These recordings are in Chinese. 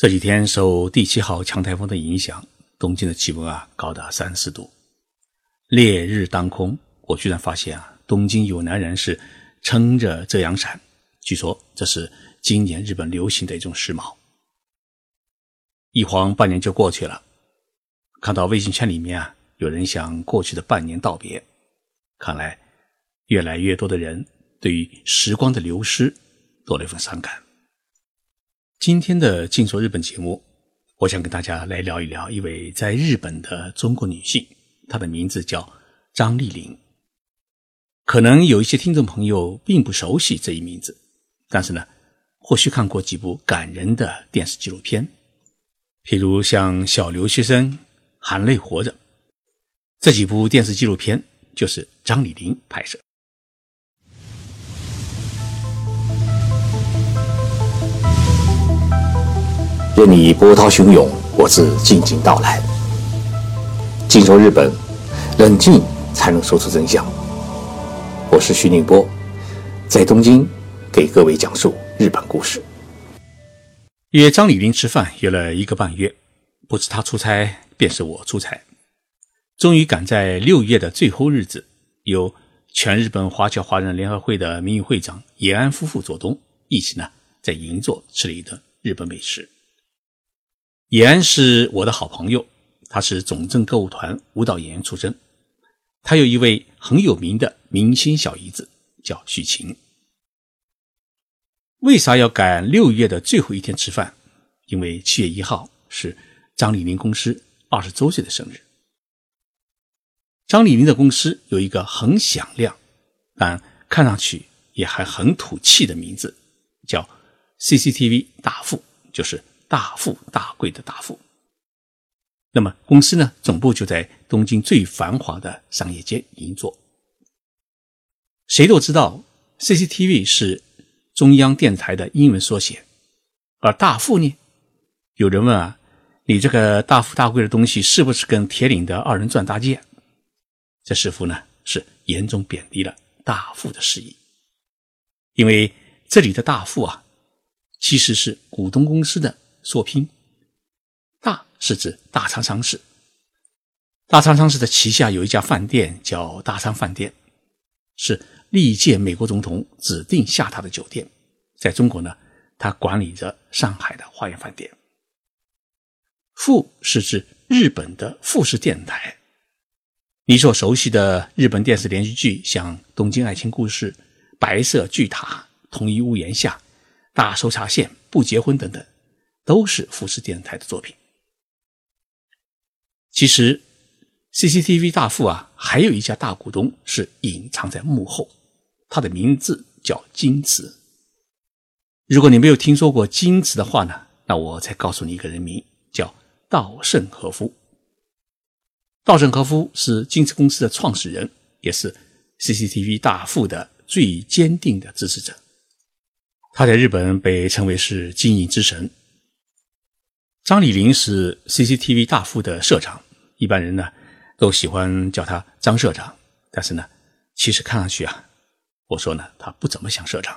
这几天受第七号强台风的影响，东京的气温啊高达三四度，烈日当空。我居然发现啊，东京有男人是撑着遮阳伞，据说这是今年日本流行的一种时髦。一晃半年就过去了，看到微信圈里面啊，有人向过去的半年道别，看来越来越多的人对于时光的流失多了一份伤感。今天的《静说日本》节目，我想跟大家来聊一聊一位在日本的中国女性，她的名字叫张丽玲。可能有一些听众朋友并不熟悉这一名字，但是呢，或许看过几部感人的电视纪录片，譬如像《小留学生》《含泪活着》这几部电视纪录片，就是张丽玲拍摄。任你波涛汹涌，我自静静到来。静说日本，冷静才能说出真相。我是徐宁波，在东京给各位讲述日本故事。约张丽玲吃饭约了一个半月，不是她出差，便是我出差。终于赶在六月的最后日子，由全日本华侨华人联合会的名誉会长野安夫妇做东，一起呢在银座吃了一顿日本美食。野安是我的好朋友，他是总政歌舞团舞蹈演员出身。他有一位很有名的明星小姨子，叫许晴。为啥要赶六月的最后一天吃饭？因为七月一号是张丽玲公司二十周岁的生日。张丽玲的公司有一个很响亮，但看上去也还很土气的名字，叫 CCTV 大富，就是。大富大贵的大富。那么公司呢，总部就在东京最繁华的商业街银座。谁都知道，CCTV 是中央电台的英文缩写，而大富呢，有人问啊，你这个大富大贵的东西是不是跟铁岭的二人转搭界？这似乎呢是严重贬低了大富的事意，因为这里的大富啊，其实是股东公司的。缩拼，大是指大仓商事。大仓商事的旗下有一家饭店叫大仓饭店，是历届美国总统指定下榻的酒店。在中国呢，它管理着上海的花园饭店。富是指日本的富士电台。你所熟悉的日本电视连续剧，像《东京爱情故事》《白色巨塔》《同一屋檐下》《大搜查线》《不结婚》等等。都是富士电视台的作品。其实，CCTV 大富啊，还有一家大股东是隐藏在幕后，他的名字叫金瓷。如果你没有听说过金瓷的话呢，那我再告诉你一个人名，叫稻盛和夫。稻盛和夫是金瓷公司的创始人，也是 CCTV 大富的最坚定的支持者。他在日本被称为是经营之神。张丽林是 CCTV 大富的社长，一般人呢都喜欢叫他张社长，但是呢，其实看上去啊，我说呢，他不怎么像社长。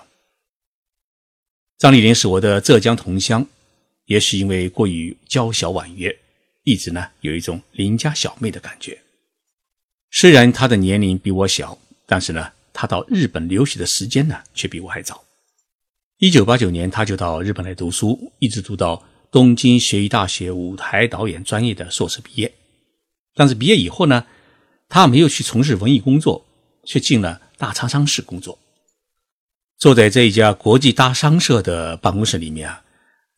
张丽林是我的浙江同乡，也许因为过于娇小婉约，一直呢有一种邻家小妹的感觉。虽然她的年龄比我小，但是呢，她到日本留学的时间呢却比我还早。一九八九年，她就到日本来读书，一直读到。东京学艺大学舞台导演专业的硕士毕业，但是毕业以后呢，他没有去从事文艺工作，却进了大仓商事工作。坐在这一家国际大商社的办公室里面啊，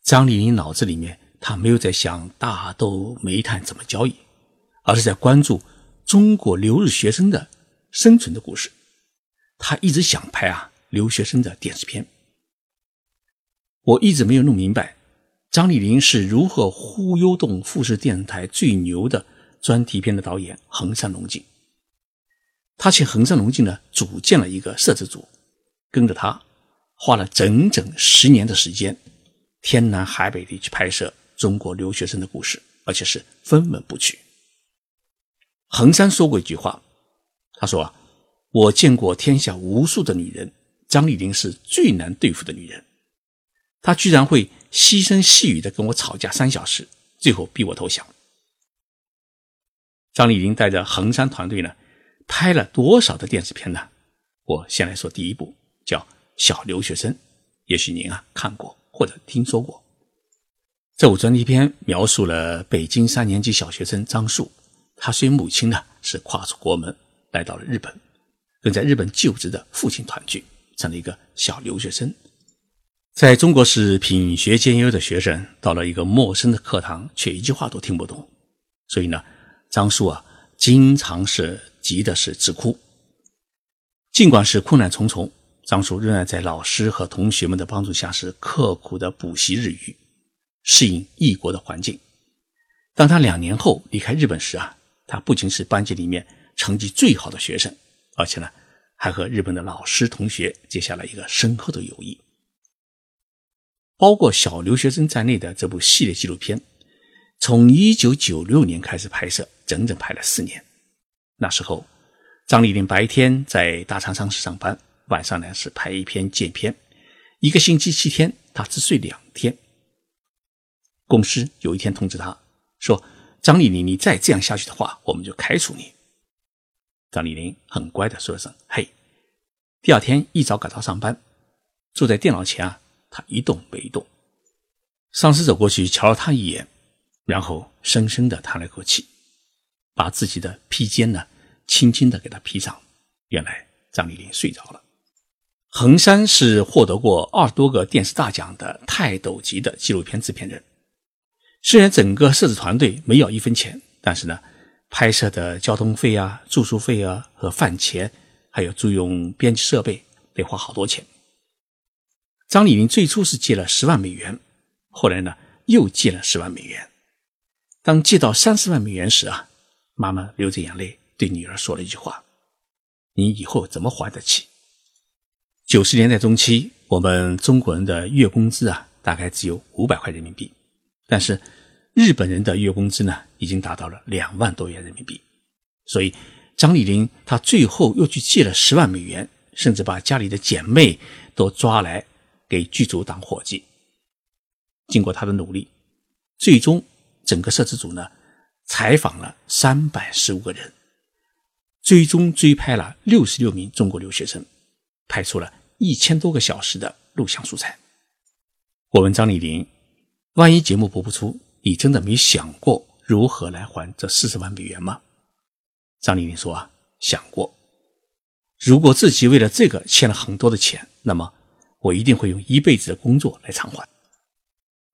张丽玲脑子里面他没有在想大豆煤炭怎么交易，而是在关注中国留日学生的生存的故事。他一直想拍啊留学生的电视片，我一直没有弄明白。张丽玲是如何忽悠动富士电视台最牛的专题片的导演横山龙静？他请横山龙静呢组建了一个摄制组，跟着他花了整整十年的时间，天南海北地去拍摄中国留学生的故事，而且是分文不取。横山说过一句话，他说：“啊，我见过天下无数的女人，张丽玲是最难对付的女人。”她居然会。细声细语的跟我吵架三小时，最后逼我投降。张丽玲带着衡山团队呢，拍了多少的电视片呢？我先来说第一部，叫《小留学生》，也许您啊看过或者听说过。这部专题片描述了北京三年级小学生张树，他随母亲呢是跨出国门来到了日本，跟在日本就职的父亲团聚，成了一个小留学生。在中国是品学兼优的学生，到了一个陌生的课堂，却一句话都听不懂。所以呢，张叔啊，经常是急的是直哭。尽管是困难重重，张叔仍然在老师和同学们的帮助下，是刻苦的补习日语，适应异国的环境。当他两年后离开日本时啊，他不仅是班级里面成绩最好的学生，而且呢，还和日本的老师同学结下了一个深厚的友谊。包括小留学生在内的这部系列纪录片，从1996年开始拍摄，整整拍了四年。那时候，张丽玲白天在大昌商市上班，晚上呢是拍一篇剪片，一个星期七天，她只睡两天。公司有一天通知她说：“张丽玲，你再这样下去的话，我们就开除你。”张丽玲很乖的说了声“嘿”，第二天一早赶到上班，坐在电脑前啊。他一动没动，丧尸走过去瞧了他一眼，然后深深的叹了口气，把自己的披肩呢轻轻的给他披上。原来张丽玲睡着了。横山是获得过二十多个电视大奖的泰斗级的纪录片制片人，虽然整个摄制团队没要一分钱，但是呢，拍摄的交通费啊、住宿费啊和饭钱，还有租用编辑设备，得花好多钱。张丽玲最初是借了十万美元，后来呢又借了十万美元。当借到三十万美元时啊，妈妈流着眼泪对女儿说了一句话：“你以后怎么还得起？”九十年代中期，我们中国人的月工资啊大概只有五百块人民币，但是日本人的月工资呢已经达到了两万多元人民币。所以张丽玲她最后又去借了十万美元，甚至把家里的姐妹都抓来。给剧组当伙计。经过他的努力，最终整个摄制组呢采访了三百十五个人，最终追拍了六十六名中国留学生，拍出了一千多个小时的录像素材。我问张丽玲：“万一节目播不出，你真的没想过如何来还这四十万美元吗？”张丽玲说：“啊，想过。如果自己为了这个欠了很多的钱，那么……”我一定会用一辈子的工作来偿还。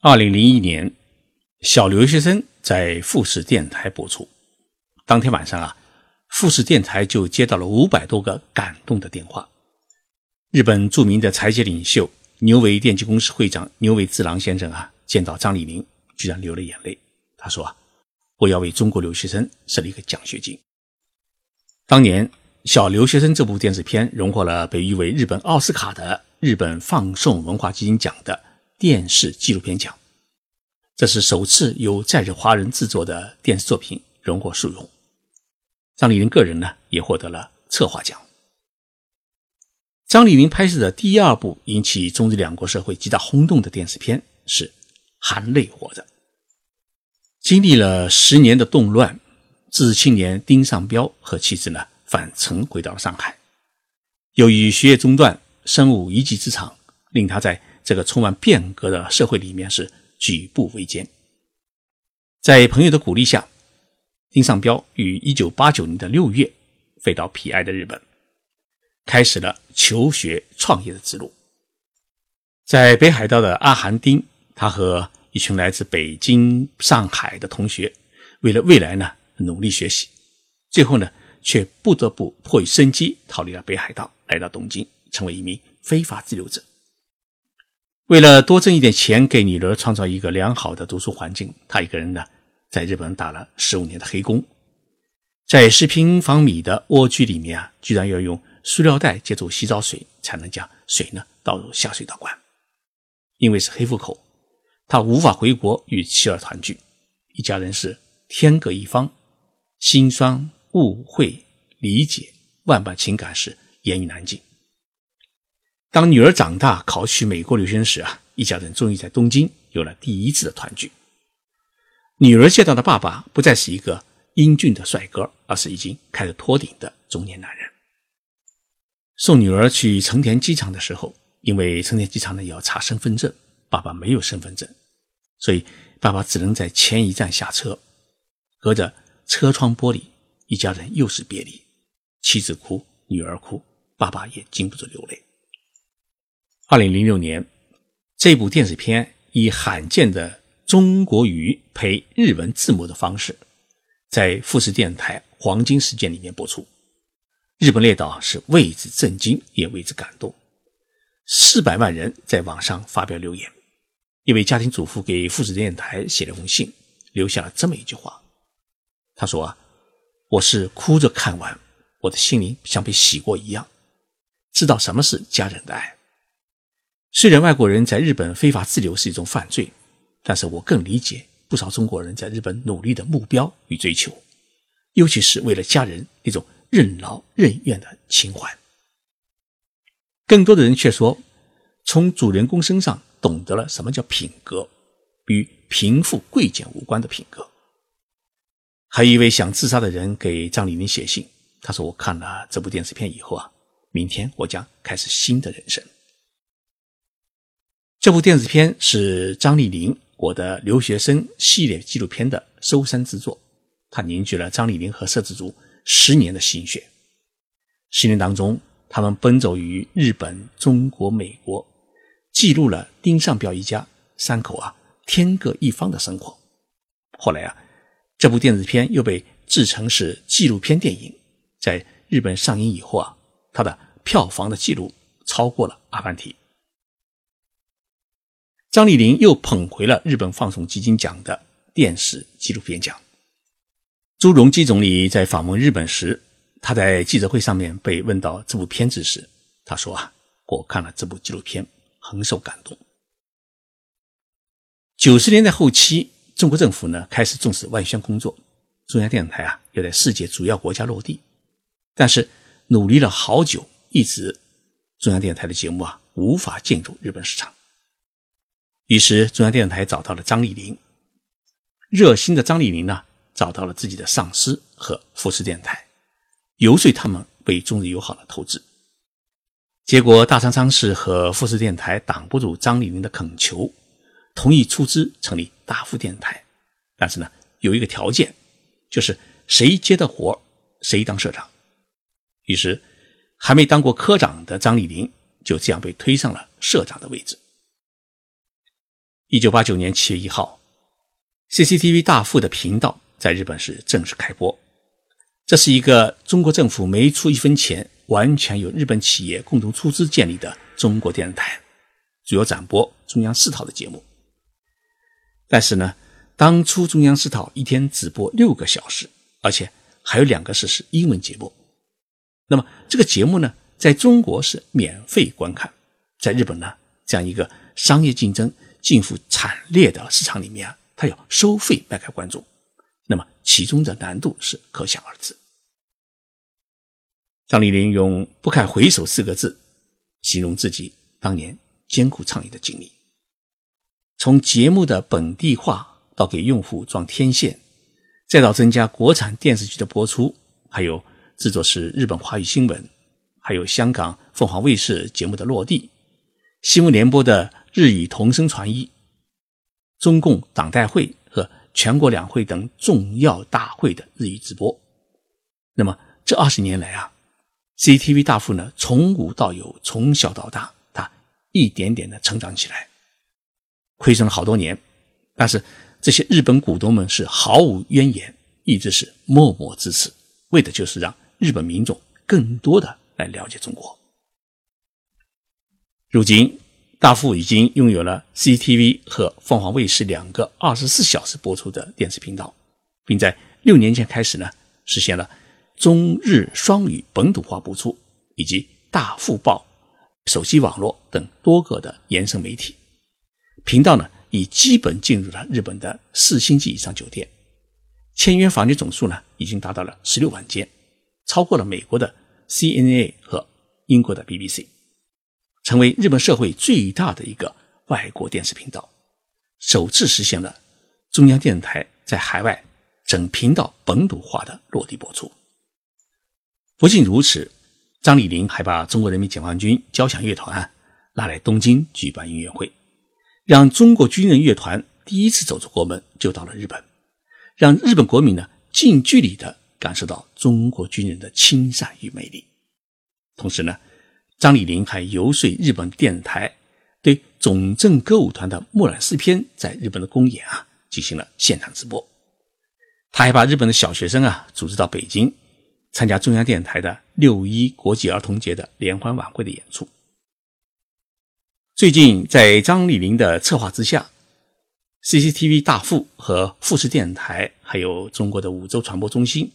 二零零一年，小留学生在富士电台播出。当天晚上啊，富士电台就接到了五百多个感动的电话。日本著名的财界领袖牛尾电机公司会长牛尾治郎先生啊，见到张立明，居然流了眼泪。他说啊，我要为中国留学生设立一个奖学金。当年，小留学生这部电视片荣获了被誉为日本奥斯卡的。日本放送文化基金奖的电视纪录片奖，这是首次由在日华人制作的电视作品荣获殊荣。张丽玲个人呢也获得了策划奖。张丽玲拍摄的第二部引起中日两国社会极大轰动的电视片是《含泪活着》。经历了十年的动乱，知识青年丁尚彪和妻子呢返程回到了上海，由于学业中断。身无一技之长，令他在这个充满变革的社会里面是举步维艰。在朋友的鼓励下，丁尚彪于1989年的6月飞到皮埃的日本，开始了求学创业的之路。在北海道的阿寒町，他和一群来自北京、上海的同学，为了未来呢努力学习，最后呢却不得不迫于生计逃离了北海道，来到东京。成为一名非法自留者，为了多挣一点钱，给女儿创造一个良好的读书环境，他一个人呢，在日本打了十五年的黑工，在十平方米的蜗居里面啊，居然要用塑料袋接住洗澡水，才能将水呢倒入下水道管。因为是黑户口，他无法回国与妻儿团聚，一家人是天各一方，心酸、误会、理解，万般情感是言语难尽。当女儿长大考取美国留学时啊，一家人终于在东京有了第一次的团聚。女儿见到的爸爸不再是一个英俊的帅哥，而是已经开始脱顶的中年男人。送女儿去成田机场的时候，因为成田机场呢要查身份证，爸爸没有身份证，所以爸爸只能在前一站下车，隔着车窗玻璃，一家人又是别离，妻子哭，女儿哭，爸爸也禁不住流泪。二零零六年，这部电视片以罕见的。中国语配日文字幕的方式，在富士电台黄金时间里面播出。日本列岛是为之震惊，也为之感动。四百万人在网上发表留言。一位家庭主妇给富士电台写了封信，留下了这么一句话：“他说啊，我是哭着看完，我的心灵像被洗过一样，知道什么是家人的爱。虽然外国人在日本非法滞留是一种犯罪。”但是我更理解不少中国人在日本努力的目标与追求，尤其是为了家人那种任劳任怨的情怀。更多的人却说，从主人公身上懂得了什么叫品格，与贫富贵贱无关的品格。还有一位想自杀的人给张丽玲写信，他说：“我看了这部电视片以后啊，明天我将开始新的人生。”这部电子片是张丽玲。我的留学生系列纪录片的收山之作，它凝聚了张丽玲和摄制组十年的心血。十年当中，他们奔走于日本、中国、美国，记录了丁尚彪一家三口啊天各一方的生活。后来啊，这部电子片又被制成是纪录片电影，在日本上映以后啊，它的票房的记录超过了《阿凡提》。张丽玲又捧回了日本放送基金奖的电视纪录片奖。朱镕基总理在访问日本时，他在记者会上面被问到这部片子时，他说：“啊，我看了这部纪录片，很受感动。”九十年代后期，中国政府呢开始重视外宣工作，中央电视台啊要在世界主要国家落地，但是努力了好久，一直中央电视台的节目啊无法进入日本市场。于是，中央电视台找到了张丽玲。热心的张丽玲呢，找到了自己的上司和富士电台，游说他们为中日友好的投资。结果，大仓昌市和富士电台挡不住张丽玲的恳求，同意出资成立大富电台。但是呢，有一个条件，就是谁接的活谁当社长。于是，还没当过科长的张丽玲就这样被推上了社长的位置。一九八九年七月一号，CCTV 大富的频道在日本是正式开播。这是一个中国政府没出一分钱，完全由日本企业共同出资建立的中国电视台，主要展播中央四套的节目。但是呢，当初中央四套一天只播六个小时，而且还有两个是是英文节目。那么这个节目呢，在中国是免费观看，在日本呢，这样一个商业竞争。近乎惨烈的市场里面啊，他要收费卖给观众，那么其中的难度是可想而知。张丽玲用“不堪回首”四个字形容自己当年艰苦创业的经历，从节目的本地化到给用户装天线，再到增加国产电视剧的播出，还有制作是日本华语新闻，还有香港凤凰卫视节目的落地，新闻联播的。日语同声传译，中共党代会和全国两会等重要大会的日语直播。那么这二十年来啊，CCTV 大富呢从无到有，从小到大，它一点点的成长起来，亏损了好多年，但是这些日本股东们是毫无怨言，一直是默默支持，为的就是让日本民众更多的来了解中国。如今。大富已经拥有了 CCTV 和凤凰卫视两个二十四小时播出的电视频道，并在六年前开始呢，实现了中日双语本土化播出，以及大富报、手机网络等多个的延伸媒体。频道呢，已基本进入了日本的四星级以上酒店，签约房间总数呢，已经达到了十六万间，超过了美国的 CNA 和英国的 BBC。成为日本社会最大的一个外国电视频道，首次实现了中央电视台在海外整频道本土化的落地播出。不仅如此，张李林还把中国人民解放军交响乐团拉来东京举办音乐会，让中国军人乐团第一次走出国门，就到了日本，让日本国民呢近距离的感受到中国军人的亲善与魅力。同时呢，张李林还游说日本电视台。对总政歌舞团的《木兰诗篇》在日本的公演啊，进行了现场直播。他还把日本的小学生啊组织到北京，参加中央电视台的六一国际儿童节的联欢晚会的演出。最近，在张丽玲的策划之下，CCTV 大富和富士电视台，还有中国的五洲传播中心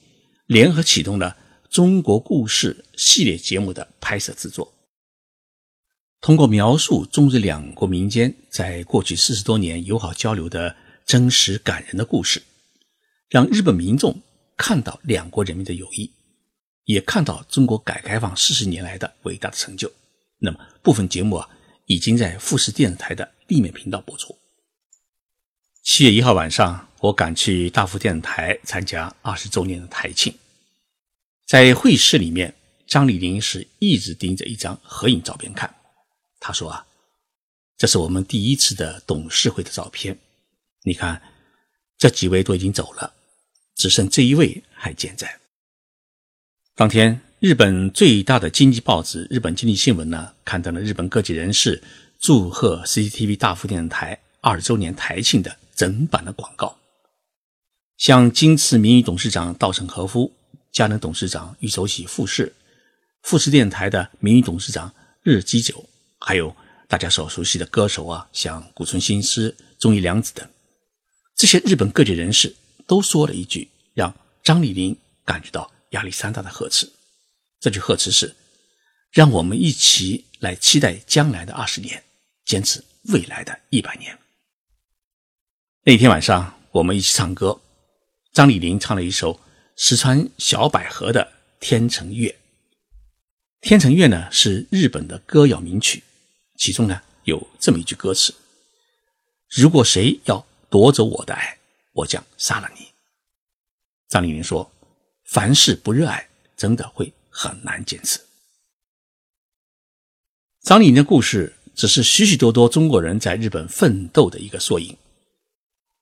联合启动了《中国故事》系列节目的拍摄制作。通过描述中日两国民间在过去四十多年友好交流的真实感人的故事，让日本民众看到两国人民的友谊，也看到中国改革开放四十年来的伟大的成就。那么，部分节目啊，已经在富士电视台的立面频道播出。七月一号晚上，我赶去大富电视台参加二十周年的台庆，在会议室里面，张丽玲是一直盯着一张合影照片看。他说：“啊，这是我们第一次的董事会的照片。你看，这几位都已经走了，只剩这一位还健在。”当天，日本最大的经济报纸《日本经济新闻》呢，刊登了日本各界人士祝贺 CCTV 大富电视台二十周年台庆的整版的广告，像京瓷名誉董事长稻盛和夫、佳能董事长玉守喜富士、富士电视台的名誉董事长日基久。还有大家所熟悉的歌手啊，像古村新司、中井良子等，这些日本各界人士都说了一句让张丽玲感觉到压力山大的贺词。这句贺词是：“让我们一起来期待将来的二十年，坚持未来的一百年。”那天晚上，我们一起唱歌，张丽玲唱了一首石川小百合的《天成月》。《天成月》呢是日本的歌谣名曲。其中呢有这么一句歌词：“如果谁要夺走我的爱，我将杀了你。”张丽玲说：“凡事不热爱，真的会很难坚持。”张丽玲的故事只是许许多多中国人在日本奋斗的一个缩影。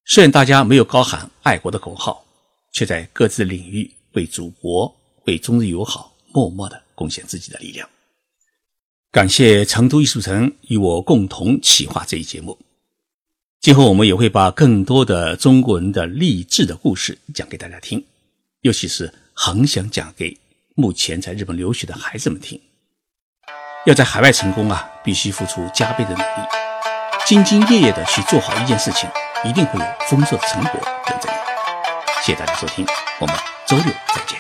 虽然大家没有高喊爱国的口号，却在各自领域为祖国、为中日友好默默的贡献自己的力量。感谢成都艺术城与我共同企划这一节目。今后我们也会把更多的中国人的励志的故事讲给大家听，尤其是很想讲给目前在日本留学的孩子们听。要在海外成功啊，必须付出加倍的努力，兢兢业业的去做好一件事情，一定会有丰硕的成果等着你。谢谢大家收听，我们周六再见。